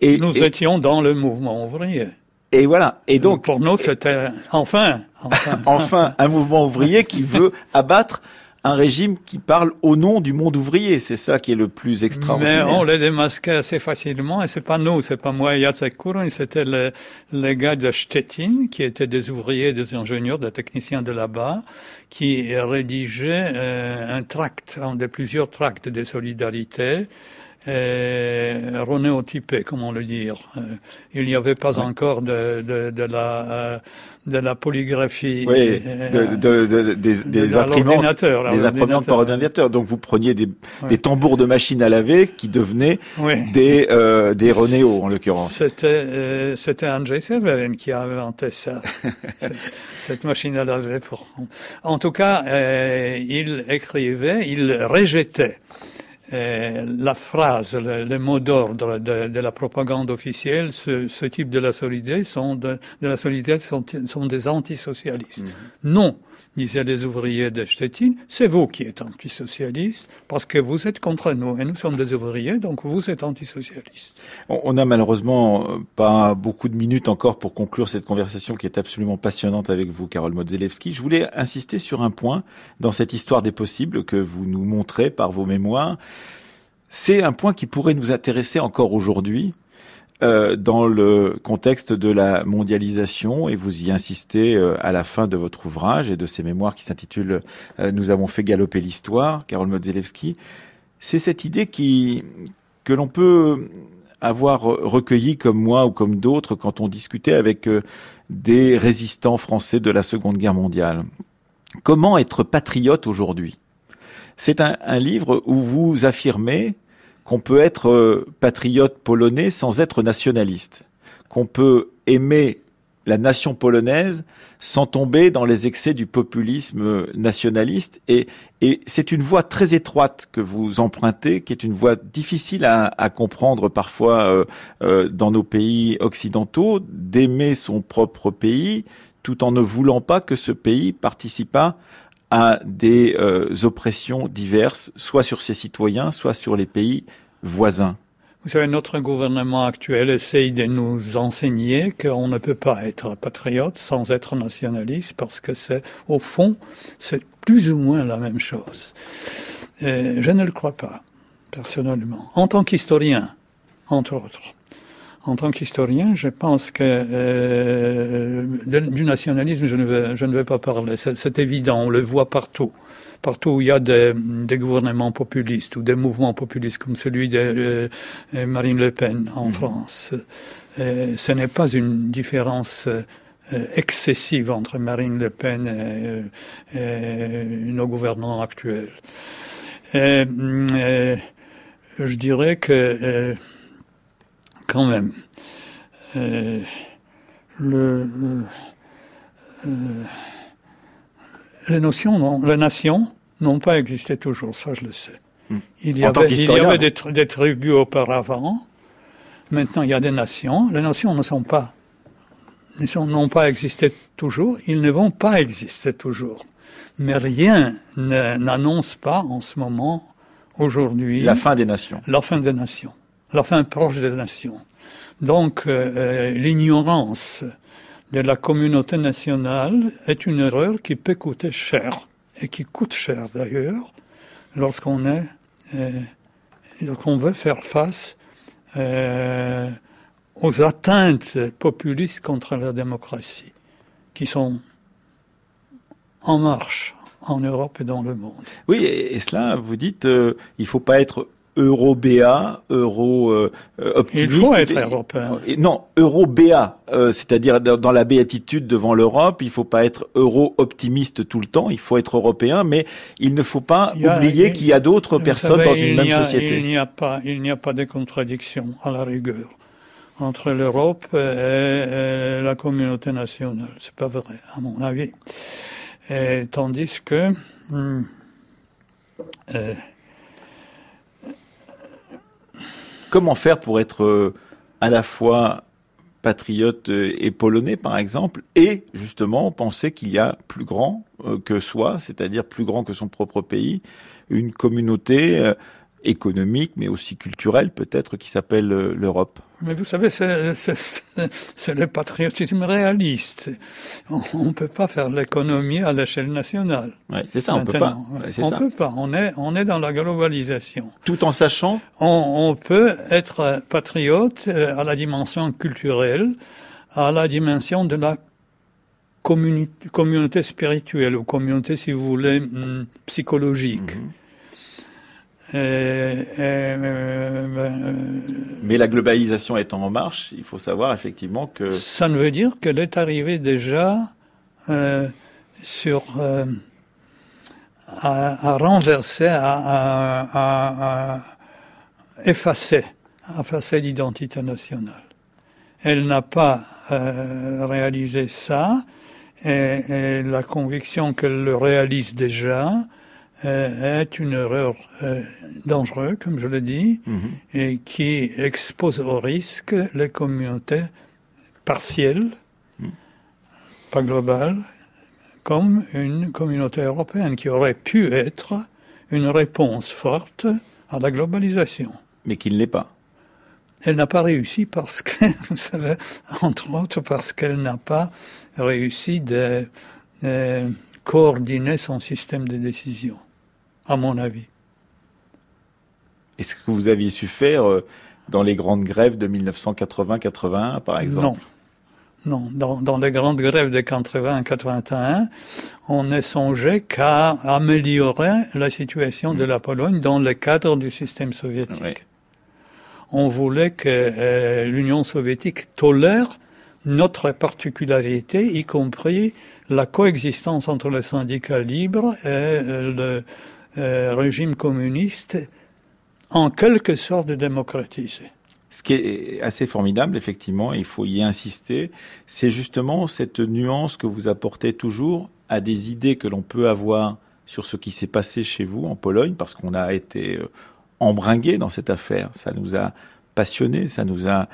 Et nous étions dans le mouvement ouvrier. Et voilà. Et donc pour nous, c'était enfin, enfin, enfin un mouvement ouvrier qui veut abattre un régime qui parle au nom du monde ouvrier. C'est ça qui est le plus extraordinaire. Mais on les démasquait assez facilement, et c'est pas nous, c'est pas moi, Jacek Kurin, c'était les, les gars de Stettin, qui étaient des ouvriers, des ingénieurs, des techniciens de là-bas, qui rédigeaient euh, un tract, un de plusieurs tracts de solidarité, renéotypé, comment le dire. Euh, il n'y avait pas encore de, de, de la euh, de la polygraphie, oui, de, de, des, des imprimantes, des imprimantes par ordinateur. Donc vous preniez des, des, tambours de machine à laver qui devenaient des euh, des Renéo en l'occurrence. C'était euh, c'était Andrzej Severin qui a inventé ça, cette, machine à laver. Pour... En tout cas, euh, il écrivait, il rejetait euh, la phrase, le, mot d'ordre de, la propagande officielle, ce, type de la solidarité sont, de, la solidarité sont, sont des antisocialistes. Mhm. Non, disaient les ouvriers de c'est vous qui êtes antisocialiste, parce que vous êtes contre nous, et nous sommes des ouvriers, donc vous êtes antisocialiste. On n'a malheureusement euh, pas beaucoup de minutes encore pour conclure cette conversation qui est absolument passionnante avec vous, Carole Modzelewski. Je voulais insister sur un point dans cette histoire des possibles que vous nous montrez par vos mémoires. C'est un point qui pourrait nous intéresser encore aujourd'hui, euh, dans le contexte de la mondialisation, et vous y insistez euh, à la fin de votre ouvrage et de ces mémoires qui s'intitulent Nous avons fait galoper l'histoire, Carole Modzelewski, c'est cette idée qui que l'on peut avoir recueilli comme moi ou comme d'autres quand on discutait avec des résistants français de la Seconde Guerre mondiale. Comment être patriote aujourd'hui? C'est un, livre où vous affirmez qu'on peut être euh, patriote polonais sans être nationaliste, qu'on peut aimer la nation polonaise sans tomber dans les excès du populisme nationaliste. Et, c'est une voie très étroite que vous empruntez, qui est une voie difficile à, comprendre parfois euh, euh, dans nos pays occidentaux, d'aimer son propre pays tout en ne voulant pas que ce pays participât à des euh, oppressions diverses, soit sur ses citoyens, soit sur les pays voisins. Vous savez, notre gouvernement actuel essaye de nous enseigner qu'on ne peut pas être patriote sans être nationaliste parce que c'est, au fond, c'est plus ou moins la même chose. je ne le crois pas, personnellement. En tant qu'historien, entre autres. En tant qu'historien, je pense que euh, du nationalisme, je ne, vais, je ne vais pas parler. C'est évident, on le voit partout partout où il y a des, des, gouvernements populistes ou des mouvements populistes comme celui de euh, euh, Marine Le Pen en mhm. France. Euh, ce n'est pas une différence excessive entre Marine Le Pen et, et nos gouvernants actuels. Et, je dirais que quand même, le, le les notions, non, les nations n'ont pas existé toujours, ça je le sais. Hmm. Il y avait, il y avait des, tribus auparavant, maintenant il y a des nations, les nations ne sont pas, n'ont pas existé toujours, ils ne vont pas exister toujours. Mais rien n'annonce pas en ce moment, aujourd'hui... La fin des nations. La fin des nations. La fin proche des nations. Donc, euh, euh, l'ignorance de la communauté nationale est une erreur qui peut coûter cher, et qui coûte cher d'ailleurs, lorsqu'on est, euh, lorsqu'on veut faire face aux atteintes populistes contre la démocratie, qui sont en marche en Europe et dans le monde. Oui, et, cela, vous dites, il ne faut pas être euro-BA, euro-optimiste. Il faut être européen. non, euro-BA, euh, c'est-à-dire dans la béatitude devant l'Europe, il ne faut pas être euro-optimiste tout le temps, il faut être européen, mais il ne faut pas oublier qu'il y a d'autres personnes dans une même société. Il n'y a pas, il n'y a pas de contradiction à la rigueur entre l'Europe et, la communauté nationale. C'est pas vrai, à mon avis. Et, tandis que hmm, euh, Comment faire pour être euh, à la fois patriote euh, et polonais, par exemple, et justement penser qu'il y a plus grand euh, que soi, c'est-à-dire plus grand que son propre pays, une communauté économique, mais aussi culturelle peut-être, qui s'appelle euh, l'Europe. Mais vous savez, c'est le patriotisme réaliste. On ne peut pas faire l'économie à l'échelle nationale. Ouais, c'est ça, on ne peut pas. on ne peut pas. On est, on est dans la globalisation. Tout en sachant on, on peut être patriote euh, à la dimension culturelle, à la dimension de la communauté spirituelle ou communauté, si vous voulez, hmm, psychologique. Mhm. Euh, euh, Mais la globalisation étant en marche, il faut savoir effectivement que... Ça ne veut dire qu'elle est arrivée déjà sur... À, renverser, à, à, effacer, à effacer l'identité nationale. Elle n'a pas réalisé ça, et la conviction qu'elle le réalise déjà, euh, est une erreur euh, dangereuse, comme je l'ai dit, mhm. et qui expose au risque les communautés partielles, mhm. pas globales, comme une communauté européenne qui aurait pu être une réponse forte à la globalisation. Mais qui ne l'est pas. Elle n'a pas réussi parce que, vous savez, entre autres parce qu'elle n'a pas réussi de euh, coordonner son système de décision à mon avis. Est-ce que vous aviez su faire euh, dans les grandes grèves de 1980-81, par exemple? Non. Non, dans, dans les grandes grèves de 80-81, on ne songeait qu'à améliorer la situation de la Pologne dans le cadre du système soviétique. Oui. On voulait que euh, l'Union soviétique tolère notre particularité, y compris la coexistence entre le syndicat libre et euh, le euh, régime communiste, en quelque sorte démocratisé. Ce qui est assez formidable, effectivement, il faut y insister, c'est justement cette nuance que vous apportez toujours à des idées que l'on peut avoir sur ce qui s'est passé chez vous en Pologne, parce qu'on a été euh, embringué dans cette affaire. Ça nous a passionné, ça nous a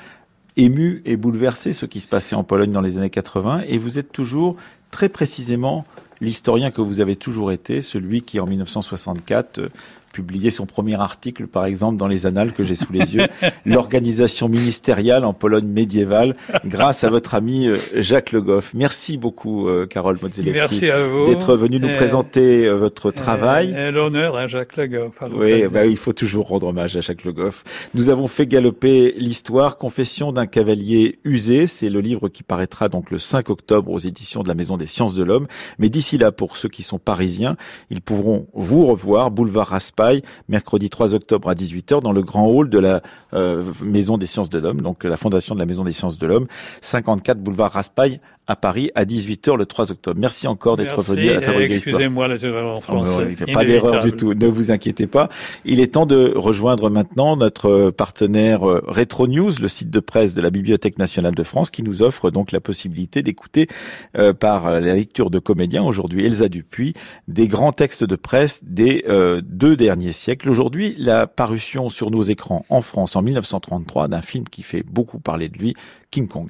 ému et bouleversé ce qui se passait en Pologne dans les années 80, et vous êtes toujours très précisément l'historien que vous avez toujours été, celui qui en 1964 euh, publié son premier article, par exemple, dans les annales que j'ai sous les yeux, l'organisation ministérielle en Pologne médiévale, grâce à votre ami euh, Jacques Le Goff. Merci beaucoup, euh, Carole Modzelewski, d'être venu nous Euh, présenter votre travail. L'honneur à Jacques Le Goff. Oui, bah, il faut toujours rendre hommage à Jacques Le Goff. Nous avons fait galoper l'histoire Confession d'un cavalier usé. C'est le livre qui paraîtra donc le 5 octobre aux éditions de la Maison des Sciences de l'Homme. Mais d'ici là, pour ceux qui sont parisiens, ils pourront vous revoir, boulevard Raspail, mercredi 3 octobre à 18h dans le grand hall de la euh, Maison des Sciences de l'Homme, donc la fondation de la Maison des Sciences de l'Homme, 54 boulevard Raspail à Paris à 18h le 3 octobre. Merci encore d'être venu à la Fabrique. Excusez-moi les erreurs en Oh, français. non, il n'y a pas d'erreur du tout, ne vous inquiétez pas. Il est temps de rejoindre maintenant notre partenaire euh, Retro News, le site de presse de la Bibliothèque nationale de France, qui nous offre donc la possibilité d'écouter euh, par la lecture de comédiens, aujourd'hui Elsa Dupuis, des grands textes de presse des euh, deux derniers siècles. Aujourd'hui, la parution sur nos écrans en France en 1933 d'un film qui fait beaucoup parler de lui, King Kong.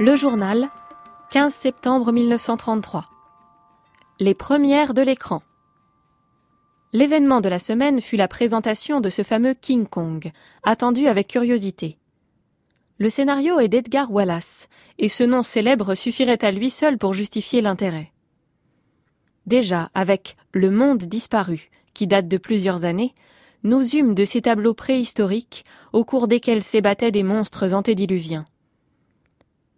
Le journal, 15 septembre 1933. Les premières de l'écran. L'événement de la semaine fut la présentation de ce fameux King Kong, attendu avec curiosité. Le scénario est d'Edgar Wallace, et ce nom célèbre suffirait à lui seul pour justifier l'intérêt. Déjà, avec Le Monde disparu, qui date de plusieurs années, nous eûmes de ces tableaux préhistoriques au cours desquels s'ébattaient des monstres antédiluviens.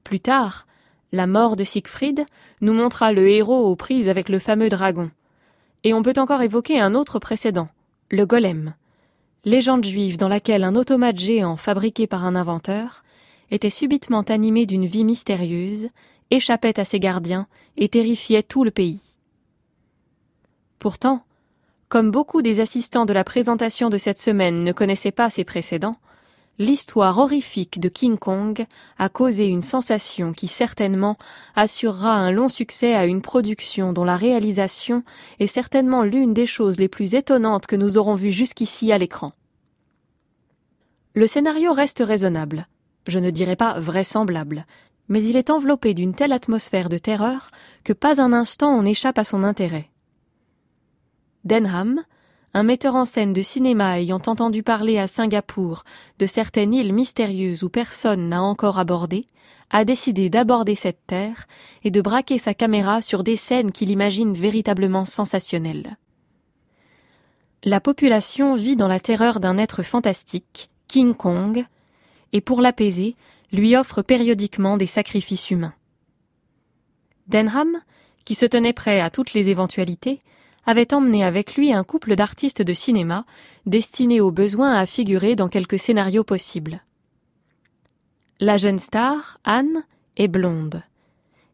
Plus tard, la mort de Siegfried nous montra le héros aux prises avec le fameux dragon. Et on peut encore évoquer un autre précédent, le golem, légende juive dans laquelle un automate géant fabriqué par un inventeur était subitement animé d'une vie mystérieuse, échappait à ses gardiens et terrifiait tout le pays. Pourtant, comme beaucoup des assistants de la présentation de cette semaine ne connaissaient pas ses précédents, l'histoire horrifique de King Kong a causé une sensation qui certainement assurera un long succès à une production dont la réalisation est certainement l'une des choses les plus étonnantes que nous aurons vues jusqu'ici à l'écran. Le scénario reste raisonnable, je ne dirais pas vraisemblable, mais il est enveloppé d'une telle atmosphère de terreur que pas un instant on échappe à son intérêt. Denham, un metteur en scène de cinéma ayant entendu parler à Singapour de certaines îles mystérieuses où personne n'a encore abordé, a décidé d'aborder cette terre et de braquer sa caméra sur des scènes qu'il imagine véritablement sensationnelles. La population vit dans la terreur d'un être fantastique, King Kong, et pour l'apaiser, lui offre périodiquement des sacrifices humains. Denham, qui se tenait prêt à toutes les éventualités, avait emmené avec lui un couple d'artistes de cinéma destinés au besoin à figurer dans quelques scénarios possibles. La jeune star, Anne, est blonde,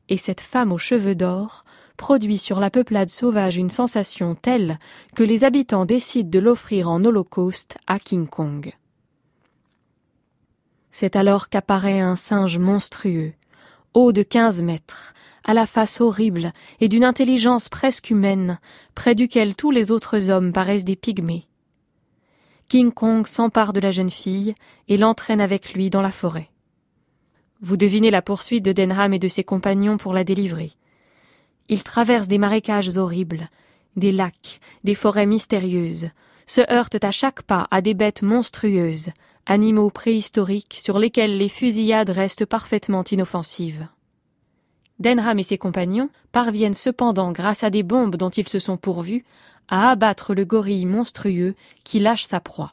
et cette femme aux cheveux d'or produit sur la peuplade sauvage une sensation telle que les habitants décident de l'offrir en holocauste à King Kong. C'est alors qu'apparaît un singe monstrueux, haut de quinze mètres, à la face horrible et d'une intelligence presque humaine, près duquel tous les autres hommes paraissent des pygmées. King Kong s'empare de la jeune fille et l'entraîne avec lui dans la forêt. Vous devinez la poursuite de Denham et de ses compagnons pour la délivrer. Ils traversent des marécages horribles, des lacs, des forêts mystérieuses, se heurtent à chaque pas à des bêtes monstrueuses, animaux préhistoriques sur lesquels les fusillades restent parfaitement inoffensives. Denham et ses compagnons parviennent cependant, grâce à des bombes dont ils se sont pourvus, à abattre le gorille monstrueux qui lâche sa proie.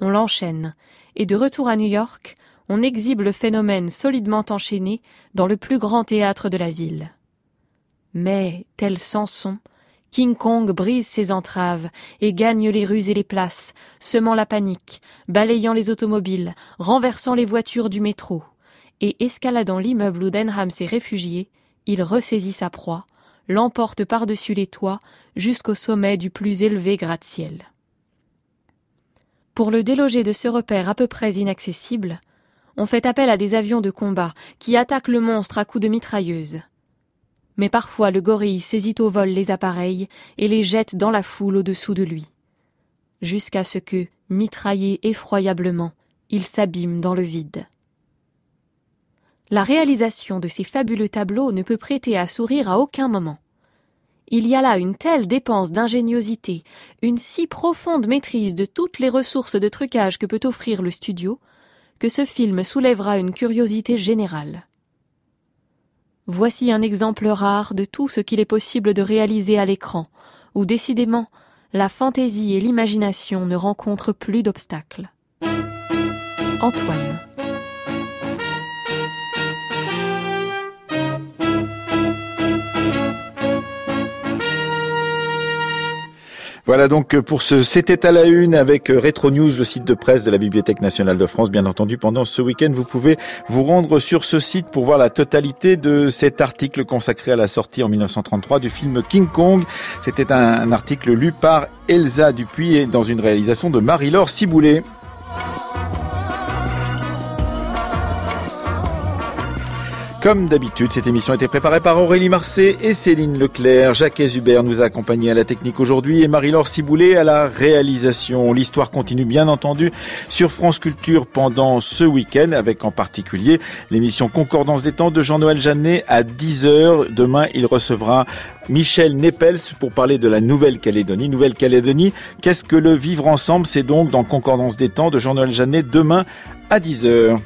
On l'enchaîne, et de retour à New York, on exhibe le phénomène solidement enchaîné dans le plus grand théâtre de la ville. Mais, tel Samson, King Kong brise ses entraves et gagne les rues et les places, semant la panique, balayant les automobiles, renversant les voitures du métro. Et escaladant l'immeuble où Denham s'est réfugié, il ressaisit sa proie, l'emporte par-dessus les toits jusqu'au sommet du plus élevé gratte-ciel. Pour le déloger de ce repère à peu près inaccessible, on fait appel à des avions de combat qui attaquent le monstre à coups de mitrailleuses mais parfois le gorille saisit au vol les appareils et les jette dans la foule au-dessous de lui, jusqu'à ce que, mitraillé effroyablement, il s'abîme dans le vide. La réalisation de ces fabuleux tableaux ne peut prêter à sourire à aucun moment. Il y a là une telle dépense d'ingéniosité, une si profonde maîtrise de toutes les ressources de trucage que peut offrir le studio, que ce film soulèvera une curiosité générale. Voici un exemple rare de tout ce qu'il est possible de réaliser à l'écran, où décidément la fantaisie et l'imagination ne rencontrent plus d'obstacles. Antoine. Voilà donc pour ce C'était à la une avec Retro News, le site de presse de la Bibliothèque nationale de France. Bien entendu, pendant ce week-end, vous pouvez vous rendre sur ce site pour voir la totalité de cet article consacré à la sortie en 1933 du film King Kong. C'était un, article lu par Elsa Dupuis et dans une réalisation de Marie-Laure Ciboulet. Comme d'habitude, cette émission a été préparée par Aurélie Marcet et Céline Leclerc. Jacques Hubert nous a accompagnés à la technique aujourd'hui et Marie-Laure Ciboulet à la réalisation. L'histoire continue bien entendu sur France Culture pendant ce week-end avec en particulier l'émission Concordance des temps de Jean-Noël Jeannet à 10h. Demain, il recevra Michel Nepels pour parler de la Nouvelle-Calédonie. Nouvelle-Calédonie, qu'est-ce que le vivre ensemble? C'est donc dans Concordance des temps de Jean-Noël Jeannet demain à 10h.